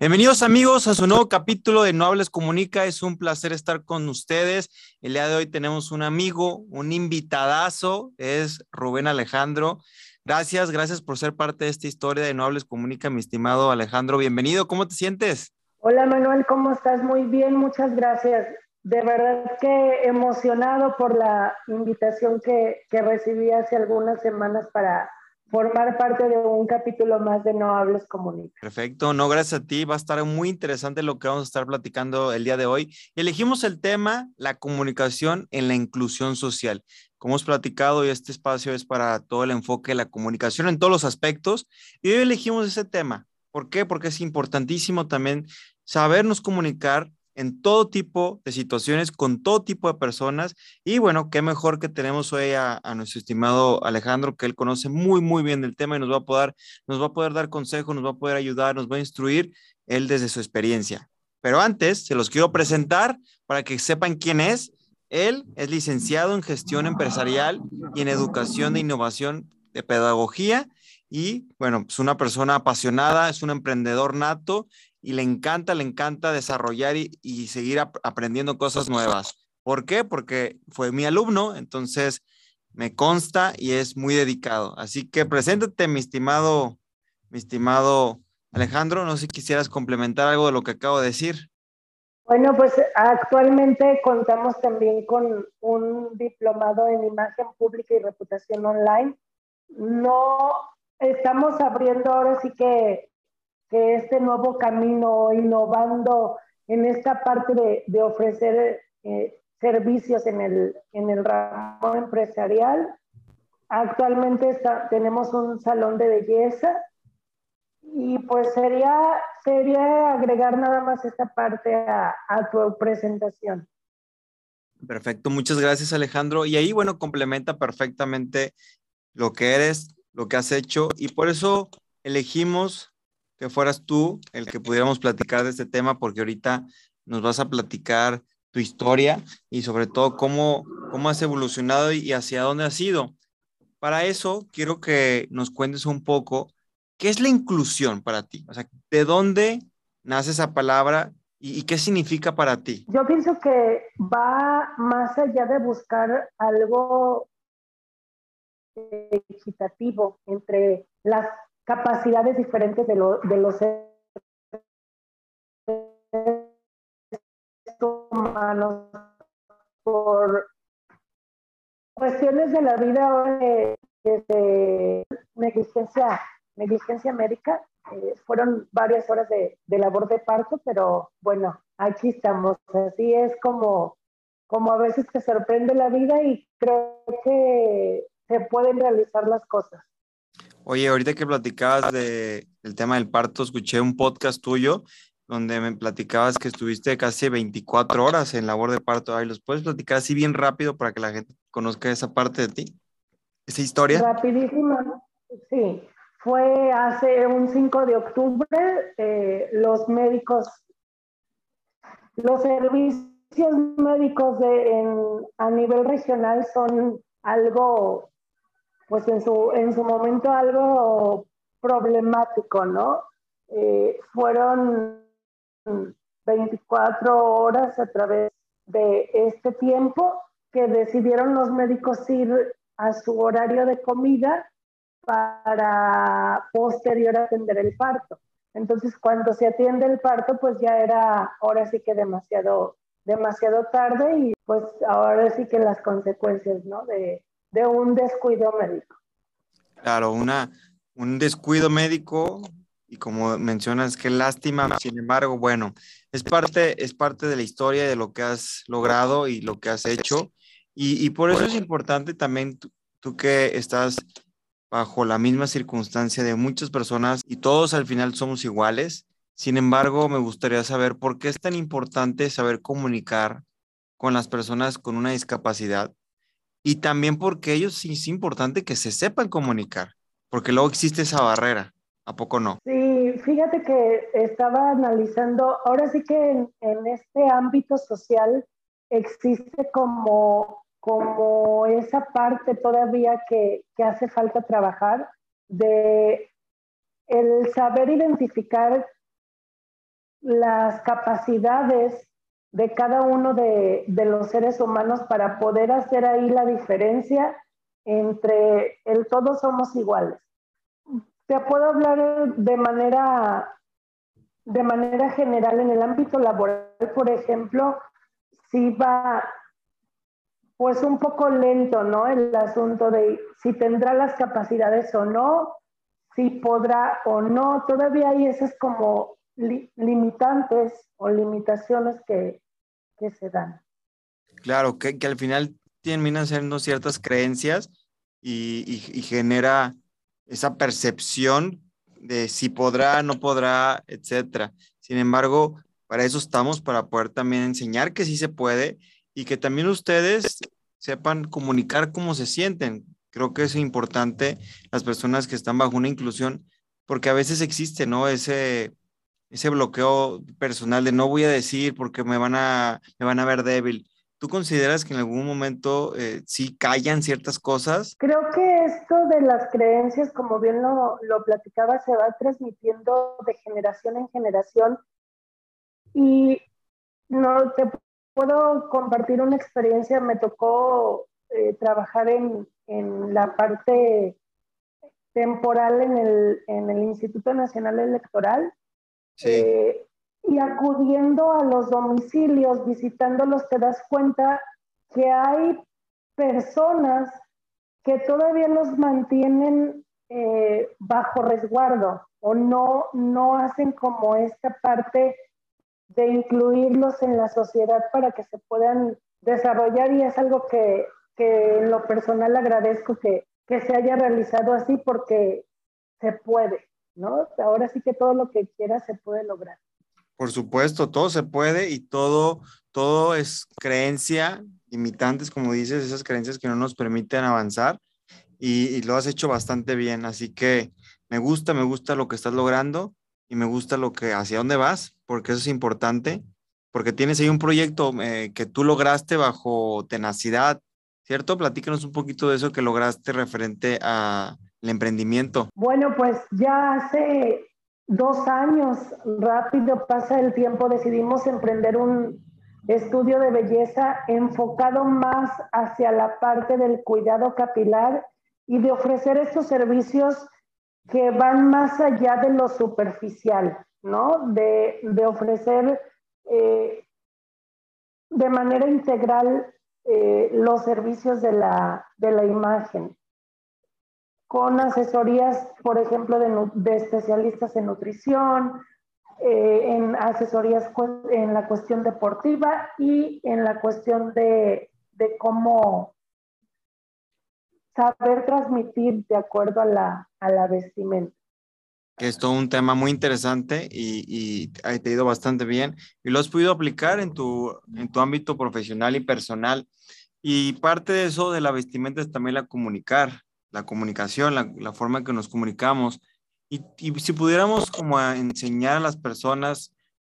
Bienvenidos amigos a su nuevo capítulo de No Hables Comunica. Es un placer estar con ustedes. El día de hoy tenemos un amigo, un invitadazo, es Rubén Alejandro. Gracias, gracias por ser parte de esta historia de No Hables Comunica, mi estimado Alejandro. Bienvenido, ¿cómo te sientes? Hola Manuel, ¿cómo estás? Muy bien, muchas gracias. De verdad que emocionado por la invitación que, que recibí hace algunas semanas para formar parte de un capítulo más de No Hables Comunica. Perfecto, no, gracias a ti. Va a estar muy interesante lo que vamos a estar platicando el día de hoy. Elegimos el tema, la comunicación en la inclusión social. Como hemos platicado, y este espacio es para todo el enfoque de la comunicación en todos los aspectos. Y hoy elegimos ese tema. ¿Por qué? Porque es importantísimo también sabernos comunicar en todo tipo de situaciones, con todo tipo de personas. Y bueno, qué mejor que tenemos hoy a, nuestro estimado Alejandro, que él conoce muy, muy bien el tema y nos va a poder, nos va a poder dar consejos, nos va a poder ayudar, nos va a instruir él desde su experiencia. Pero antes, se los quiero presentar para que sepan quién es. Él es licenciado en gestión empresarial y en educación de innovación de pedagogía y bueno, es una persona apasionada, es un emprendedor nato y le encanta, le encanta desarrollar y, seguir aprendiendo cosas nuevas. ¿Por qué? Porque fue mi alumno, entonces me consta y es muy dedicado. Así que preséntate, mi estimado, mi estimado Alejandro. No sé si quisieras complementar algo de lo que acabo de decir. Bueno, pues actualmente contamos también con un diplomado en imagen pública y reputación online. No estamos abriendo ahora sí que que este nuevo camino, innovando en esta parte de, ofrecer eh, servicios en el, en el ramo empresarial. Actualmente tenemos un salón de belleza y pues sería, sería agregar nada más esta parte a, a tu presentación. Perfecto, muchas gracias Alejandro. Y ahí, bueno, complementa perfectamente lo que eres, lo que has hecho y por eso elegimos que fueras tú el que pudiéramos platicar de este tema, porque ahorita nos vas a platicar tu historia y sobre todo cómo, cómo has evolucionado y hacia dónde has ido. Para eso, quiero que nos cuentes un poco qué es la inclusión para ti, o sea, de dónde nace esa palabra y, y qué significa para ti. Yo pienso que va más allá de buscar algo equitativo entre las capacidades diferentes de, de los humanos por cuestiones de la vida de, negligencia, negligencia médica. Eh, fueron varias horas de, de, labor de parto, pero bueno, aquí estamos. Así es como, como a veces te sorprende la vida y creo que se pueden realizar las cosas. Oye, ahorita que platicabas de, del tema del parto, escuché un podcast tuyo donde me platicabas que estuviste casi 24 horas en labor de parto. Ay, ¿los puedes platicar así bien rápido para que la gente conozca esa parte de ti? ¿Esa historia? Rapidísima, sí. Fue hace un 5 de octubre, eh, los médicos, los servicios médicos de, a nivel regional son algo pues en su, en su momento algo problemático, ¿no? Eh, fueron 24 horas a través de este tiempo que decidieron los médicos ir a su horario de comida para posterior atender el parto. Entonces, cuando se atiende el parto, pues ya era ahora sí que demasiado, demasiado tarde y pues ahora sí que las consecuencias, ¿no? De, de un descuido médico. Claro, una, un descuido médico y como mencionas, qué lástima, sin embargo, bueno, es parte, es parte de la historia de lo que has logrado y lo que has hecho y, y por eso es importante también tú, que estás bajo la misma circunstancia de muchas personas y todos al final somos iguales. Sin embargo, me gustaría saber por qué es tan importante saber comunicar con las personas con una discapacidad y también porque ellos sí es importante que se sepan comunicar, porque luego existe esa barrera, ¿a poco no? Sí, fíjate que estaba analizando, ahora sí que en, este ámbito social existe como, como esa parte todavía que, que hace falta trabajar de el saber identificar las capacidades de cada uno de, los seres humanos para poder hacer ahí la diferencia entre el todos somos iguales. Te puedo hablar de manera, de manera general en el ámbito laboral, por ejemplo, si va pues un poco lento, ¿no? El asunto de si tendrá las capacidades o no, si podrá o no, todavía hay esas como limitantes o limitaciones que, que se dan. Claro, que, que, al final terminan siendo ciertas creencias y, y, genera esa percepción de si podrá, no podrá, etcétera. Sin embargo, para eso estamos, para poder también enseñar que sí se puede y que también ustedes sepan comunicar cómo se sienten. Creo que es importante las personas que están bajo una inclusión, porque a veces existe, ¿no? Ese, ese bloqueo personal de no voy a decir porque me van a, me van a ver débil. ¿Tú consideras que en algún momento eh, sí callan ciertas cosas? Creo que esto de las creencias, como bien lo, lo platicaba, se va transmitiendo de generación en generación. Y no te puedo compartir una experiencia. Me tocó eh, trabajar en, en, la parte temporal en el, en el Instituto Nacional Electoral eh, y acudiendo a los domicilios, visitándolos, te das cuenta que hay personas que todavía los mantienen eh, bajo resguardo o no, no hacen como esta parte de incluirlos en la sociedad para que se puedan desarrollar y es algo que, que en lo personal agradezco que, que se haya realizado así porque se puede. ¿No? Ahora sí que todo lo que quieras se puede lograr. Por supuesto, todo se puede y todo, todo es creencia, limitantes, como dices, esas creencias que no nos permiten avanzar y, lo has hecho bastante bien. Así que me gusta, me gusta lo que estás logrando y me gusta lo que, hacia dónde vas, porque eso es importante, porque tienes ahí un proyecto eh, que tú lograste bajo tenacidad, ¿cierto? Platícanos un poquito de eso que lograste referente a el emprendimiento? Bueno, pues ya hace dos años, rápido pasa el tiempo, decidimos emprender un estudio de belleza enfocado más hacia la parte del cuidado capilar y de ofrecer estos servicios que van más allá de lo superficial, ¿no? De, ofrecer eh, de manera integral eh, los servicios de la, de la imagen con asesorías, por ejemplo, de, especialistas en nutrición, eh, en asesorías en la cuestión deportiva y en la cuestión de, cómo saber transmitir de acuerdo a la, a la vestimenta. Que es todo un tema muy interesante y, y te ha ido bastante bien y lo has podido aplicar en tu, en tu ámbito profesional y personal. Y parte de eso de la vestimenta es también la comunicar la comunicación, la, forma en que nos comunicamos. Y, si pudiéramos como enseñar a las personas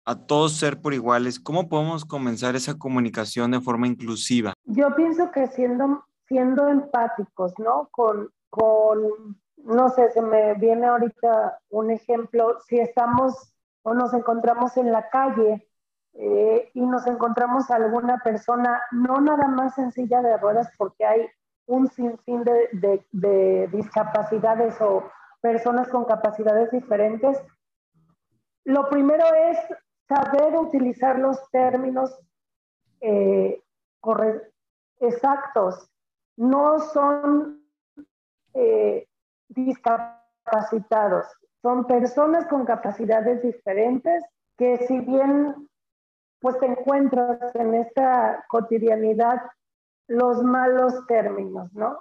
a todos ser por iguales, ¿cómo podemos comenzar esa comunicación de forma inclusiva? Yo pienso que siendo, siendo empáticos, ¿no? Con, con, no sé, se me viene ahorita un ejemplo, si estamos o nos encontramos en la calle eh, y nos encontramos a alguna persona, no nada más en silla de ruedas, porque hay un sinfín de, discapacidades o personas con capacidades diferentes. Lo primero es saber utilizar los términos eh, exactos. No son eh, discapacitados, son personas con capacidades diferentes que si bien pues te encuentras en esta cotidianidad los malos términos, ¿no?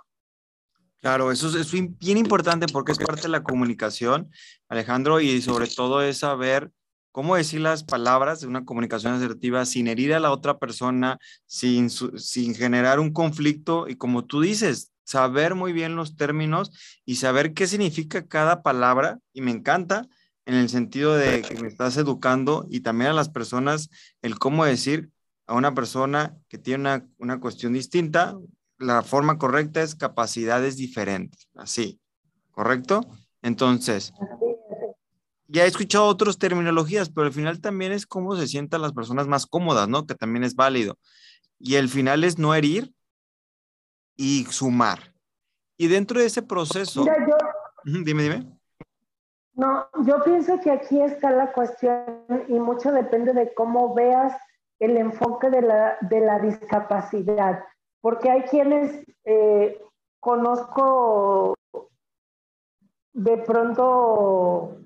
Claro, eso es, bien importante porque es parte de la comunicación, Alejandro, y sobre todo es saber cómo decir las palabras de una comunicación asertiva sin herir a la otra persona, sin, sin generar un conflicto y como tú dices, saber muy bien los términos y saber qué significa cada palabra. Y me encanta en el sentido de que me estás educando y también a las personas el cómo decir a una persona que tiene una, una cuestión distinta, la forma correcta es capacidades diferentes, así, ¿correcto? Entonces, ya he escuchado otras terminologías, pero al final también es cómo se sientan las personas más cómodas, ¿no? Que también es válido. Y el final es no herir y sumar. Y dentro de ese proceso... Mira, yo, dime, dime. No, yo pienso que aquí está la cuestión y mucho depende de cómo veas el enfoque de la, de la discapacidad, porque hay quienes eh, conozco de pronto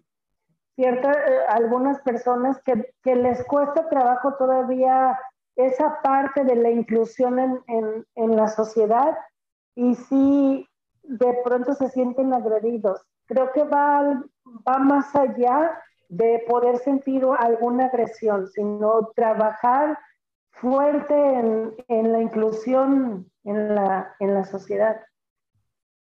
ciertas, eh, algunas personas que, que, les cuesta trabajo todavía esa parte de la inclusión en, en, la sociedad y sí de pronto se sienten agredidos. Creo que va, va más allá de poder sentir alguna agresión, sino trabajar fuerte en, en la inclusión en la, en la sociedad.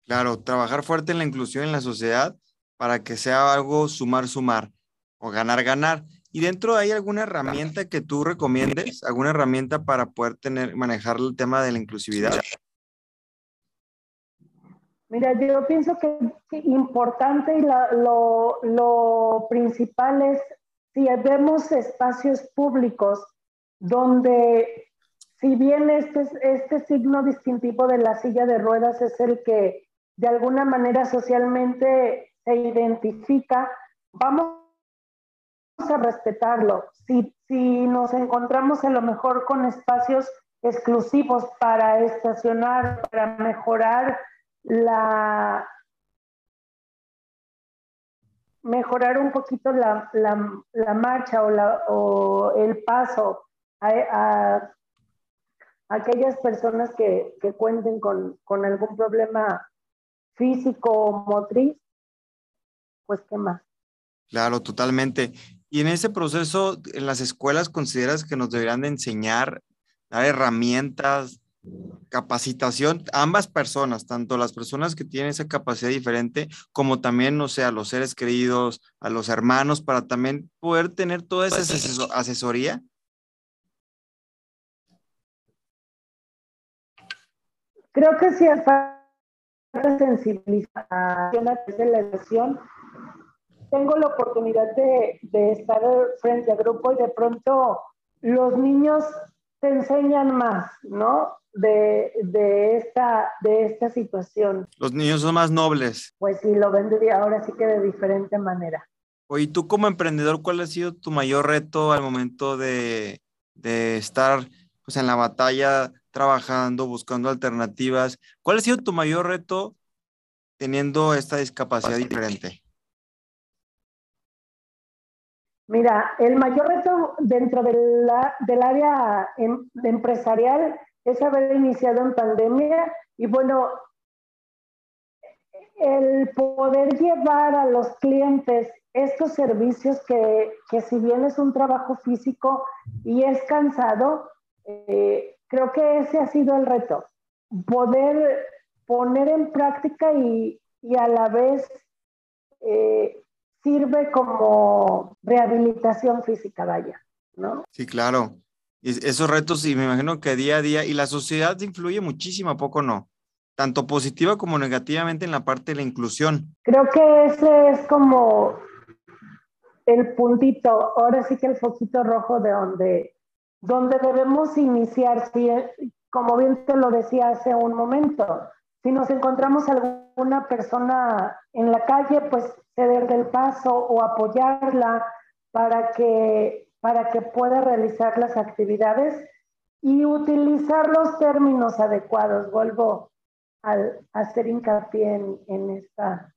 Claro, trabajar fuerte en la inclusión en la sociedad para que sea algo sumar, sumar o ganar, ganar. ¿Y dentro hay alguna herramienta que tú recomiendes? ¿Alguna herramienta para poder tener, manejar el tema de la inclusividad? Mira, yo pienso que importante y lo, lo, principal es si vemos espacios públicos donde, si bien este, este signo distintivo de la silla de ruedas es el que de alguna manera socialmente se identifica, vamos a respetarlo. Si, si nos encontramos a lo mejor con espacios exclusivos para estacionar, para mejorar la mejorar un poquito la, la, marcha o, la, o, el paso a, aquellas personas que, que cuenten con, con, algún problema físico o motriz, pues qué más. Claro, totalmente. Y en ese proceso, en las escuelas, ¿consideras que nos deberían de enseñar, dar herramientas, capacitación a ambas personas, tanto las personas que tienen esa capacidad diferente, como también, no sé, a los seres queridos, a los hermanos, para también poder tener toda esa pues asesoría? Creo que sí falta sensibilización de la educación. Tengo la oportunidad de, de estar frente a grupo y de pronto los niños te enseñan más, ¿no? De, de, esta, de esta situación. Los niños son más nobles. Pues sí, lo ven de, ahora sí que de diferente manera. Oye, tú como emprendedor, ¿cuál ha sido tu mayor reto al momento de, de estar pues, en la batalla, trabajando, buscando alternativas? ¿Cuál ha sido tu mayor reto teniendo esta discapacidad diferente? Mira, el mayor reto dentro de la, del área em, empresarial es haber iniciado en pandemia y bueno, el poder llevar a los clientes estos servicios que, que si bien es un trabajo físico y es cansado, eh, creo que ese ha sido el reto, poder poner en práctica y, y a la vez eh, sirve como rehabilitación física, vaya, ¿no? Sí, claro. Esos retos, y me imagino que día a día, y la sociedad influye muchísimo, ¿a poco no? Tanto positiva como negativamente en la parte de la inclusión. Creo que ese es como el puntito, ahora sí que el foquito rojo de donde, donde debemos iniciar, si, como bien te lo decía hace un momento, si nos encontramos alguna persona en la calle, pues ceder del paso o apoyarla para que, para que pueda realizar las actividades y utilizar los términos adecuados. Vuelvo a hacer hincapié en, en esta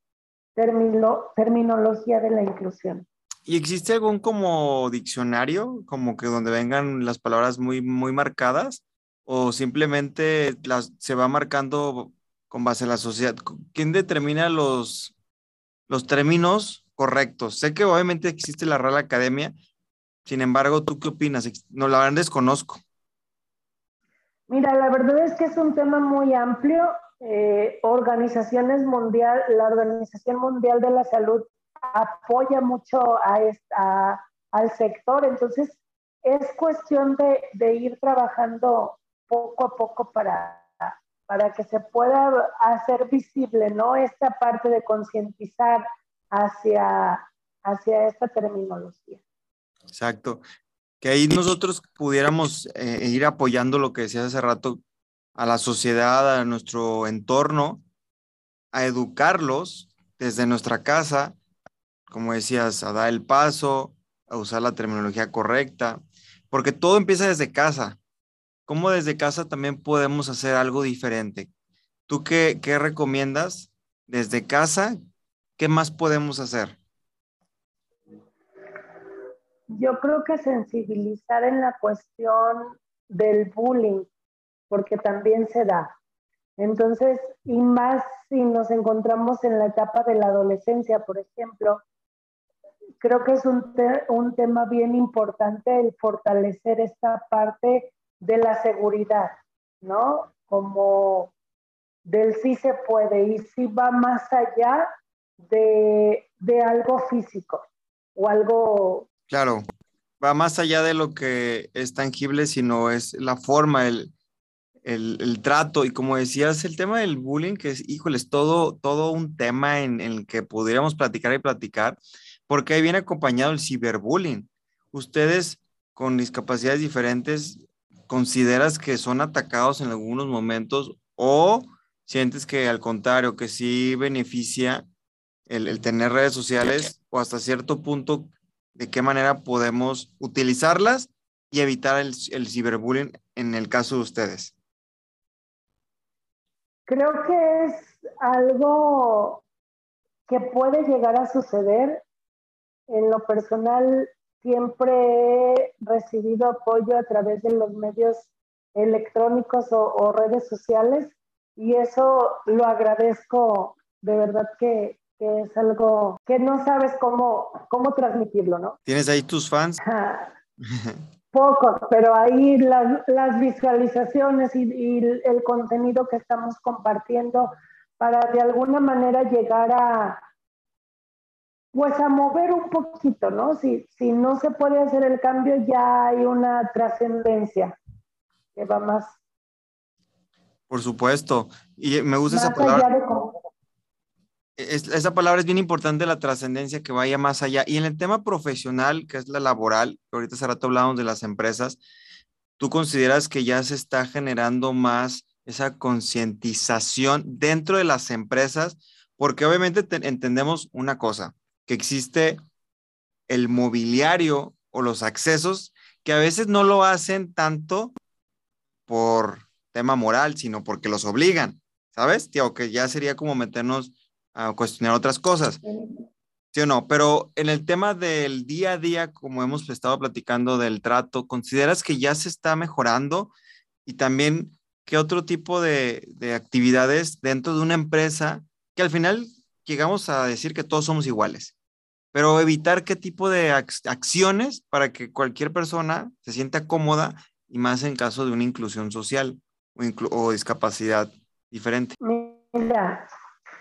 terminología de la inclusión. ¿Y existe algún como diccionario, como que donde vengan las palabras muy, muy marcadas? ¿O simplemente las, se va marcando con base a la sociedad. ¿Quién determina los, los términos correctos? Sé que obviamente existe la Real Academia, sin embargo, ¿tú qué opinas? No, la desconozco. Mira, la verdad es que es un tema muy amplio. Eh, organizaciones mundial, la Organización Mundial de la Salud apoya mucho a esta, al sector, entonces es cuestión de ir trabajando poco a poco para, para que se pueda hacer visible, ¿no? Esta parte de concientizar hacia, hacia esta terminología. Exacto. Que ahí nosotros pudiéramos eh, ir apoyando lo que decías hace rato a la sociedad, a nuestro entorno, a educarlos desde nuestra casa, como decías, a dar el paso, a usar la terminología correcta, porque todo empieza desde casa. ¿Cómo desde casa también podemos hacer algo diferente? ¿Tú qué, qué recomiendas desde casa? ¿Qué más podemos hacer? Yo creo que sensibilizar en la cuestión del bullying, porque también se da. Entonces, y más si nos encontramos en la etapa de la adolescencia, por ejemplo, creo que es un, un tema bien importante el fortalecer esta parte de la seguridad, ¿no? Como del sí se puede y sí va más allá de, de algo físico o algo... Claro, va más allá de lo que es tangible, sino es la forma, el, el, trato y como decías, el tema del bullying, que es, híjoles, todo, todo un tema en, el que pudiéramos platicar y platicar, porque viene acompañado el ciberbullying. Ustedes con discapacidades diferentes, ¿consideras que son atacados en algunos momentos o sientes que al contrario, que sí beneficia el, tener redes sociales o hasta cierto punto, de qué manera podemos utilizarlas y evitar el, el ciberbullying en el caso de ustedes? Creo que es algo que puede llegar a suceder. En lo personal, siempre he recibido apoyo a través de los medios electrónicos o, redes sociales y eso lo agradezco de verdad que, es algo que no sabes cómo, cómo transmitirlo, ¿no? ¿Tienes ahí tus fans? Pocos, pero ahí las, las visualizaciones y, y, el contenido que estamos compartiendo para de alguna manera llegar a, pues a mover un poquito, ¿no? Si, si no se puede hacer el cambio, ya hay una trascendencia que va más. Por supuesto. Y me gusta esa palabra esa palabra es bien importante, la trascendencia que vaya más allá. Y en el tema profesional, que es la laboral, que ahorita hace rato hablamos de las empresas, ¿tú consideras que ya se está generando más esa concientización dentro de las empresas? Porque obviamente entendemos una cosa, que existe el mobiliario o los accesos que a veces no lo hacen tanto por tema moral, sino porque los obligan, ¿sabes? Tío, que ya sería como meternos a cuestionar otras cosas. ¿Sí o no? Pero en el tema del día a día, como hemos estado platicando del trato, ¿consideras que ya se está mejorando? Y también, ¿qué otro tipo de, de actividades dentro de una empresa que al final llegamos a decir que todos somos iguales? Pero evitar qué tipo de acciones para que cualquier persona se sienta cómoda y más en caso de una inclusión social o, o discapacidad diferente. Mira,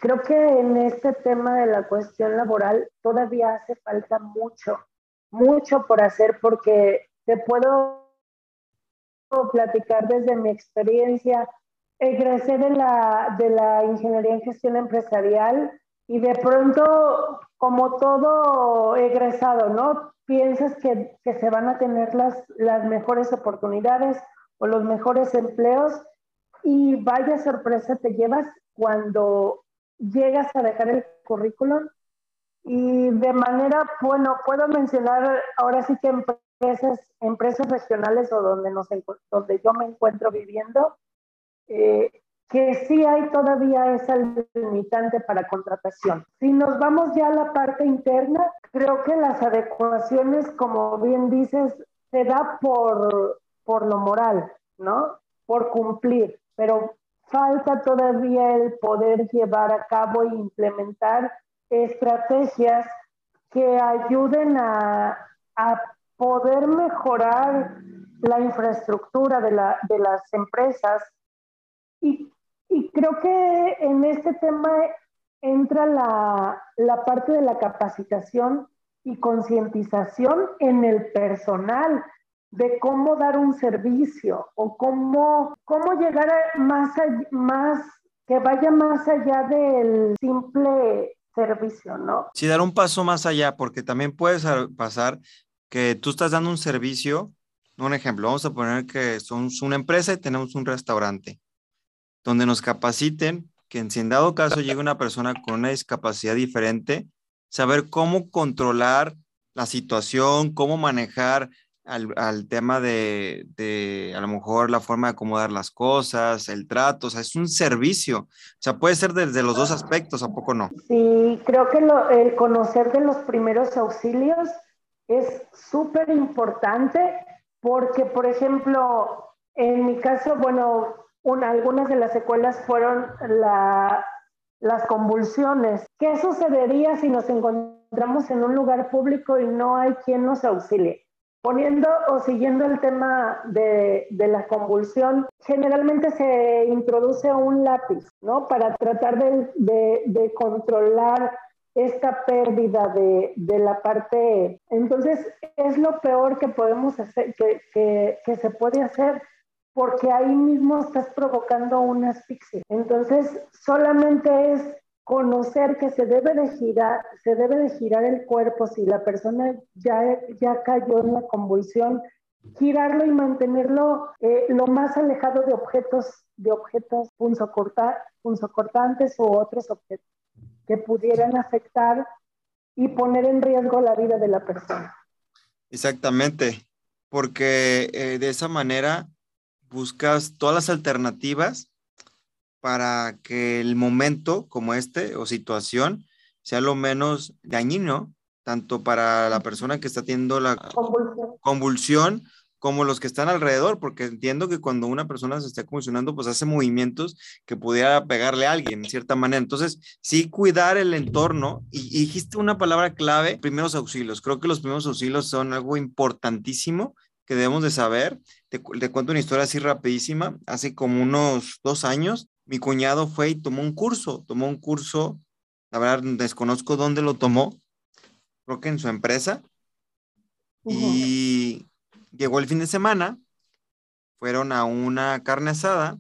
Creo que en este tema de la cuestión laboral todavía hace falta mucho, mucho por hacer porque te puedo platicar desde mi experiencia. Egresé de la, de la ingeniería en gestión empresarial y de pronto, como todo egresado, ¿no? Piensas que, que se van a tener las, las mejores oportunidades o los mejores empleos y vaya sorpresa te llevas cuando llegas a dejar el currículum y de manera, bueno, puedo mencionar ahora sí que empresas, empresas regionales o donde, nos, donde yo me encuentro viviendo, eh, que sí hay todavía esa limitante para contratación. Si nos vamos ya a la parte interna, creo que las adecuaciones, como bien dices, se da por, por lo moral, ¿no? Por cumplir, pero falta todavía el poder llevar a cabo e implementar estrategias que ayuden a, poder mejorar la infraestructura de, las empresas. Y, creo que en este tema entra la, la parte de la capacitación y concientización en el personal de cómo dar un servicio o cómo, cómo llegar a más, más, que vaya más allá del simple servicio, ¿no? Sí, dar un paso más allá, porque también puedes pasar que tú estás dando un servicio, un ejemplo, vamos a poner que somos una empresa y tenemos un restaurante, donde nos capaciten que en si en dado caso llega una persona con una discapacidad diferente, saber cómo controlar la situación, cómo manejar al, tema de, de, a lo mejor la forma de acomodar las cosas, el trato, o sea, es un servicio, o sea, puede ser desde los dos aspectos, ¿a poco no? Sí, creo que el conocer de los primeros auxilios es súper importante porque, por ejemplo, en mi caso, bueno, una, algunas de las secuelas fueron la, las convulsiones. ¿Qué sucedería si nos encontramos en un lugar público y no hay quien nos auxilie? Poniendo o siguiendo el tema de, la convulsión, generalmente se introduce un lápiz, ¿no? Para tratar de, controlar esta pérdida de, la parte. Entonces, es lo peor que podemos hacer, que, que se puede hacer, porque ahí mismo estás provocando una asfixia. Entonces, solamente es conocer que se debe de girar, se debe de girar el cuerpo si la persona ya, ya cayó en la convulsión, girarlo y mantenerlo eh, lo más alejado de objetos, de objetos punzocortantes u otros objetos que pudieran afectar y poner en riesgo la vida de la persona. Exactamente, porque eh, de esa manera buscas todas las alternativas para que el momento como este o situación sea lo menos dañino, tanto para la persona que está teniendo la convulsión. como los que están alrededor, porque entiendo que cuando una persona se está convulsionando, pues hace movimientos que pudiera pegarle a alguien, en cierta manera. Entonces, sí cuidar el entorno, y, y dijiste una palabra clave, primeros auxilios. Creo que los primeros auxilios son algo importantísimo que debemos de saber. Te, te, cuento una historia así rapidísima. Hace como unos dos años mi cuñado fue y tomó un curso, tomó un curso, la verdad desconozco dónde lo tomó, creo que en su empresa, y llegó el fin de semana, fueron a una carne asada,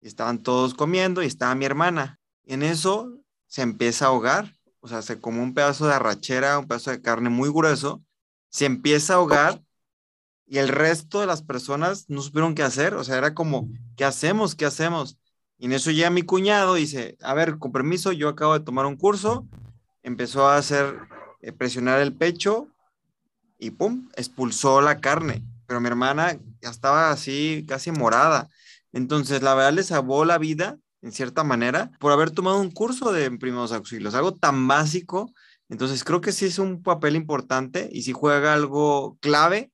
estaban todos comiendo y estaba mi hermana. Y en eso se empieza a ahogar, o sea, se come un pedazo de arrachera, un pedazo de carne muy grueso, se empieza a ahogar y el resto de las personas no supieron qué hacer, o sea, era como, ¿qué hacemos? ¿Qué hacemos? Y en eso ya mi cuñado dice, a ver, con permiso, yo acabo de tomar un curso, empezó a hacer, eh, presionar el pecho y pum, expulsó la carne. Pero mi hermana ya estaba así, casi morada. Entonces, la verdad le salvó la vida, en cierta manera, por haber tomado un curso de primeros auxilios, algo tan básico. Entonces, creo que sí es un papel importante y sí juega algo clave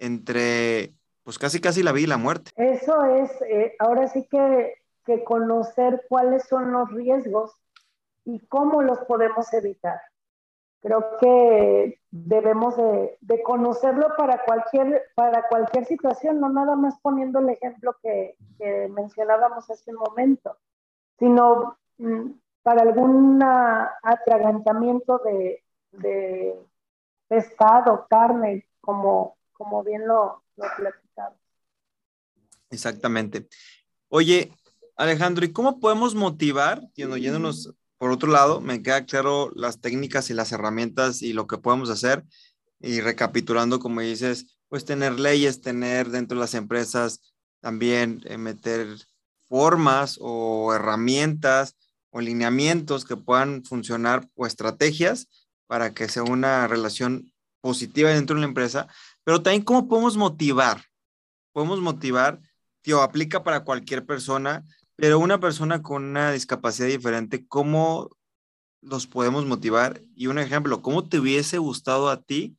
entre, pues casi, casi la vida y la muerte. Eso es, eh, ahora sí que que conocer cuáles son los riesgos y cómo los podemos evitar. Creo que debemos de, conocerlo para cualquier, para cualquier situación, no nada más poniendo el ejemplo que, mencionábamos hace un momento, sino mm, para algún atragantamiento de, de, pescado, carne, como, como bien lo, lo platicamos. Exactamente. Oye, Alejandro, ¿y cómo podemos motivar? Yéndonos por otro lado, me queda claro las técnicas y las herramientas y lo que podemos hacer. Y recapitulando, como dices, pues tener leyes, tener dentro de las empresas también eh, meter formas o herramientas o lineamientos que puedan funcionar o estrategias para que sea una relación positiva dentro de la empresa, pero también cómo podemos motivar. Podemos motivar, tío, aplica para cualquier persona, pero una persona con una discapacidad diferente, ¿cómo los podemos motivar? Y un ejemplo, ¿cómo te hubiese gustado a ti,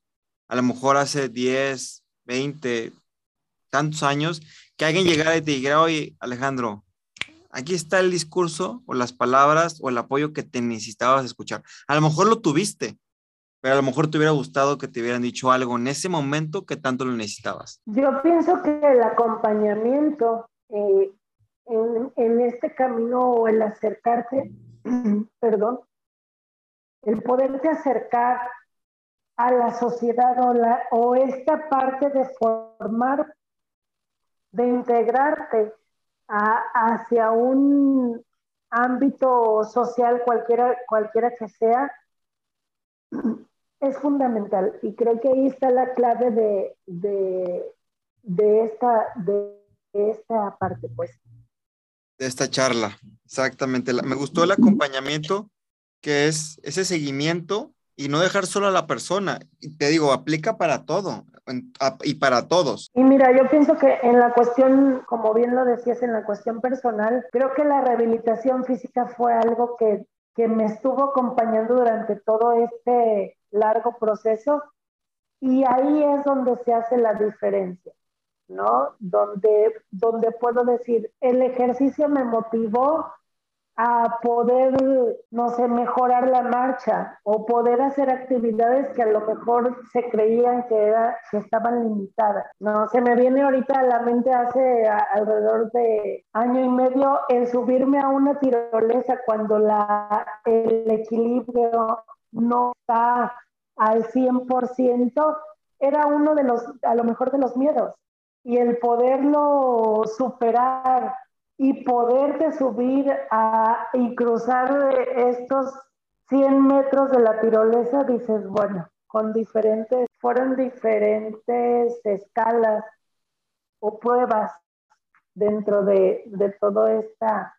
a lo mejor hace 10, 20, tantos años, que alguien llegara y te dijera, oye, Alejandro, aquí está el discurso o las palabras o el apoyo que te necesitabas escuchar. A lo mejor lo tuviste, pero a lo mejor te hubiera gustado que te hubieran dicho algo en ese momento que tanto lo necesitabas. Yo pienso que el acompañamiento eh, en, este camino o el acercarte, perdón, el poderte acercar a la sociedad o, esta parte de formar, de integrarte hacia un ámbito social, cualquiera que sea, es fundamental. Y creo que ahí está la clave de, de, esta, de esta parte, pues. De esta charla, exactamente. Me gustó el acompañamiento, que es ese seguimiento y no dejar solo a la persona. Y te digo, aplica para todo y para todos. Y mira, yo pienso que en la cuestión, como bien lo decías, en la cuestión personal, creo que la rehabilitación física fue algo que, que me estuvo acompañando durante todo este largo proceso y ahí es donde se hace la diferencia. ¿no? Donde, donde puedo decir, el ejercicio me motivó a poder, no sé, mejorar la marcha o poder hacer actividades que a lo mejor se creían que, era, que estaban limitadas. No, se me viene ahorita a la mente hace alrededor de año y medio el subirme a una tirolesa cuando la, el equilibrio no está al 100%, era uno de los, a lo mejor de los miedos y el poderlo superar y poderte subir a, y cruzar estos 100 metros de la tirolesa, dices, bueno, con diferentes, fueron diferentes escalas o pruebas dentro de, de toda esta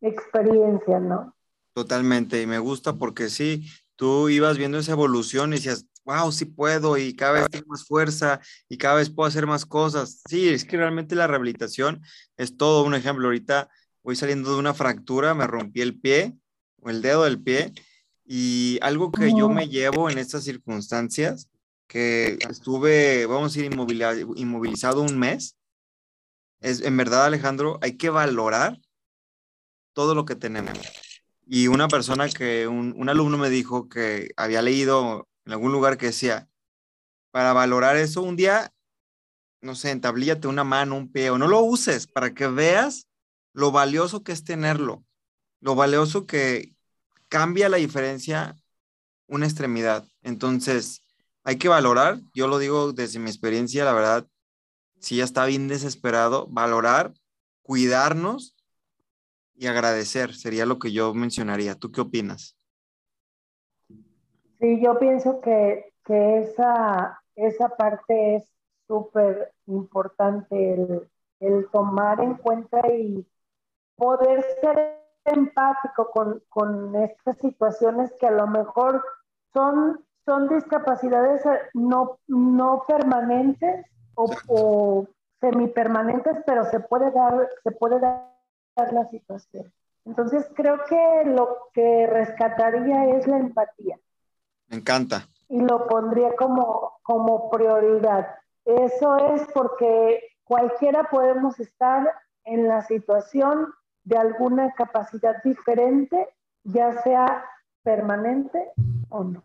experiencia, ¿no? Totalmente, y me gusta porque sí, tú ibas viendo esa evolución y decías, wow, sí puedo y cada vez tengo más fuerza y cada vez puedo hacer más cosas. Sí, es que realmente la rehabilitación es todo un ejemplo. Ahorita voy saliendo de una fractura, me rompí el pie o el dedo del pie y algo que yo me llevo en estas circunstancias, que estuve, vamos a ir inmovilizado un mes, es en verdad, Alejandro, hay que valorar todo lo que tenemos. Y una persona que, un, un alumno me dijo que había leído en algún lugar que decía, para valorar eso, un día, no sé, entablíate una mano, un pie, o no lo uses para que veas lo valioso que es tenerlo, lo valioso que cambia la diferencia una extremidad. Entonces, hay que valorar, yo lo digo desde mi experiencia, la verdad, si ya está bien desesperado, valorar, cuidarnos y agradecer, sería lo que yo mencionaría. ¿Tú qué opinas? Sí, yo pienso que, esa, esa parte es súper importante, el, tomar en cuenta y poder ser empático con, estas situaciones que a lo mejor son, son discapacidades no, no permanentes o, o semipermanentes, pero se puede dar, se puede dar la situación. Entonces creo que lo que rescataría es la empatía. Me encanta. Y lo pondría como, como prioridad. Eso es porque cualquiera podemos estar en la situación de alguna capacidad diferente, ya sea permanente o no.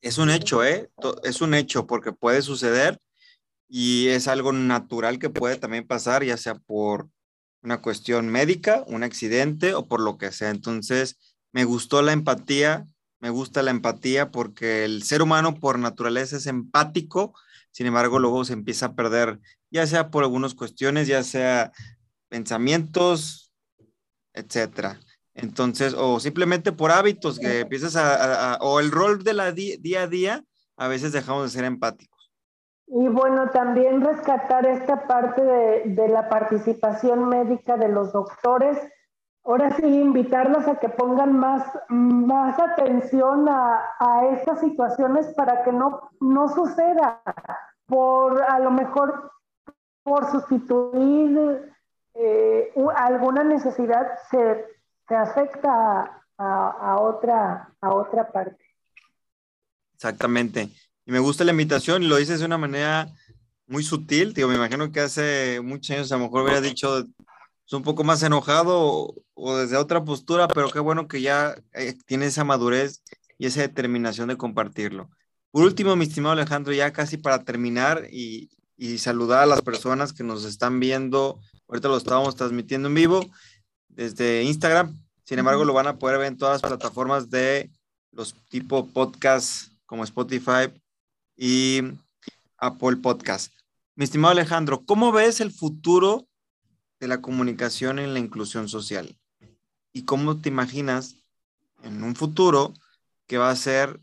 Es un hecho, ¿eh? Es un hecho porque puede suceder y es algo natural que puede también pasar, ya sea por una cuestión médica, un accidente o por lo que sea. Entonces, me gustó la empatía me gusta la empatía porque el ser humano por naturaleza es empático, sin embargo luego se empieza a perder, ya sea por algunas cuestiones, ya sea pensamientos, etcétera. Entonces, o simplemente por hábitos que empiezas a, o el rol de la día a día, a veces dejamos de ser empáticos. Y bueno, también rescatar esta parte de, de la participación médica de los doctores ahora sí invitarlos a que pongan más, más atención a, a estas situaciones para que no, no suceda por a lo mejor por sustituir eh, alguna necesidad se, se afecta a, a, otra, a otra parte. Exactamente. Y me gusta la invitación lo dices de una manera muy sutil. Digo, me imagino que hace muchos años a lo mejor hubiera dicho un poco más enojado o, desde otra postura, pero qué bueno que ya eh, tiene esa madurez y esa determinación de compartirlo. Por último, mi estimado Alejandro, ya casi para terminar y, y saludar a las personas que nos están viendo, ahorita lo estábamos transmitiendo en vivo desde Instagram, sin embargo lo van a poder ver en todas las plataformas de los tipo podcasts como Spotify y Apple Podcast. Mi estimado Alejandro, ¿cómo ves el futuro de la comunicación en la inclusión social? y cómo te imaginas en un futuro que va a ser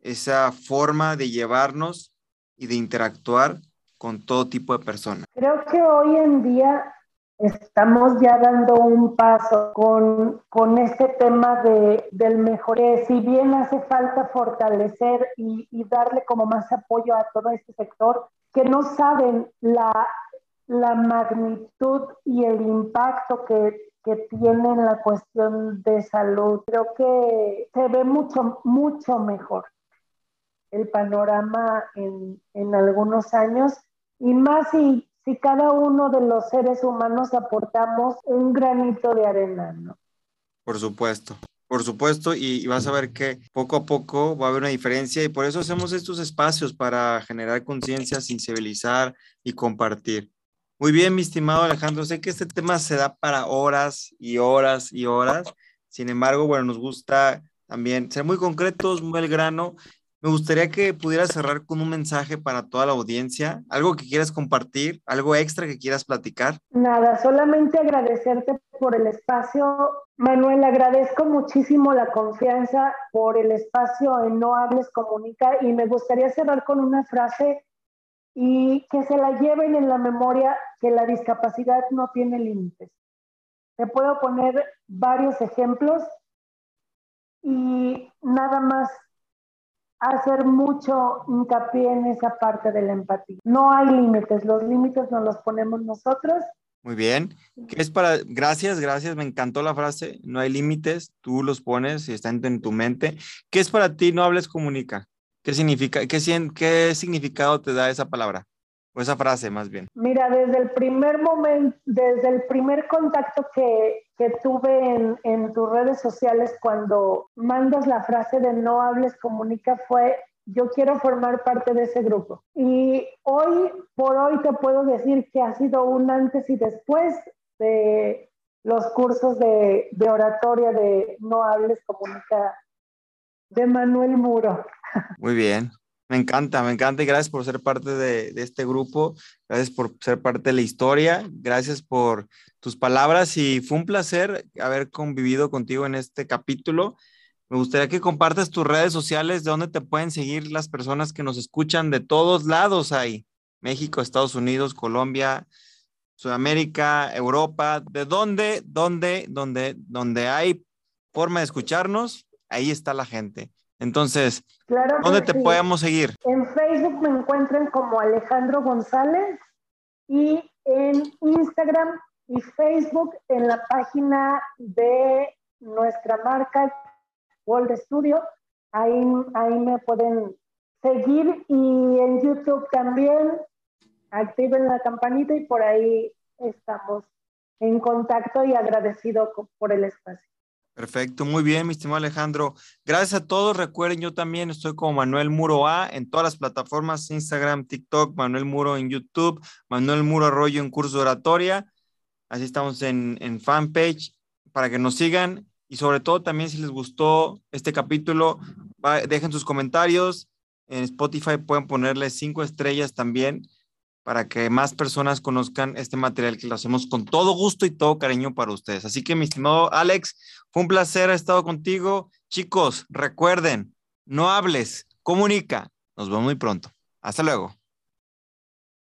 esa forma de llevarnos y de interactuar con todo tipo de personas. Creo que hoy en día estamos ya dando un paso con, con este tema de, del mejor. Si bien hace falta fortalecer y, y, darle como más apoyo a todo este sector, que no saben la, la magnitud y el impacto que, que tiene en la cuestión de salud. Creo que se ve mucho, mucho mejor el panorama en, en algunos años y más si si cada uno de los seres humanos aportamos un granito de arena, ¿no? Por supuesto. Por supuesto, y, vas a ver que poco a poco va a haber una diferencia y por eso hacemos estos espacios para generar conciencia, sensibilizar y compartir. Muy bien, mi estimado Alejandro, sé que este tema se da para horas y horas y horas. Sin embargo, bueno, nos gusta también ser muy concretos, muy al grano me gustaría que pudieras cerrar con un mensaje para toda la audiencia, algo que quieras compartir, algo extra que quieras platicar. Nada, solamente agradecerte por el espacio. Manuel, agradezco muchísimo la confianza por el espacio en No Hables Comunica y me gustaría cerrar con una frase y que se la lleven en la memoria que la discapacidad no tiene límites. Te puedo poner varios ejemplos y nada más hacer mucho hincapié en esa parte de la empatía. No hay límites, los límites nos los ponemos nosotros. Muy bien. ¿Qué es para, gracias, gracias, me encantó la frase, no hay límites, tú los pones y están en tu mente. ¿Qué es para ti no hables comunica? ¿Qué significa, qué, qué significado te da esa palabra? O esa frase más bien. Mira, desde el primer momento, desde el primer contacto que, que tuve en, en, tus redes sociales cuando mandas la frase de no hables, comunica, fue yo quiero formar parte de ese grupo. Y hoy por hoy te puedo decir que ha sido un antes y después de los cursos de, de oratoria de no hables, comunica de Manuel Muro. Muy bien, me encanta, me encanta y gracias por ser parte de, este grupo, gracias por ser parte de la historia, gracias por tus palabras y fue un placer haber convivido contigo en este capítulo. Me gustaría que compartas tus redes sociales, de dónde te pueden seguir las personas que nos escuchan de todos lados ahí, México, Estados Unidos, Colombia, Sudamérica, Europa, de dónde, dónde, dónde, donde hay forma de escucharnos, ahí está la gente. Entonces, ¿dónde te podemos seguir? En Facebook me encuentran como Alejandro González y en Instagram y Facebook en la página de nuestra marca World Studio. Ahí, ahí me pueden seguir y en YouTube también activen la campanita y por ahí estamos en contacto y agradecido por el espacio. Perfecto, muy bien, mi estimado Alejandro. Gracias a todos. Recuerden, yo también estoy como Manuel Muro A en todas las plataformas, Instagram, TikTok, Manuel Muro en YouTube, Manuel Muro Arroyo en curso de oratoria. Así estamos en, en fanpage para que nos sigan y sobre todo también si les gustó este capítulo, dejen sus comentarios. En Spotify pueden ponerle cinco estrellas también para que más personas conozcan este material que lo hacemos con todo gusto y todo cariño para ustedes. Así que, mi estimado Alex, fue un placer haber estado contigo. Chicos, recuerden, no hables, comunica. Nos vemos muy pronto. Hasta luego.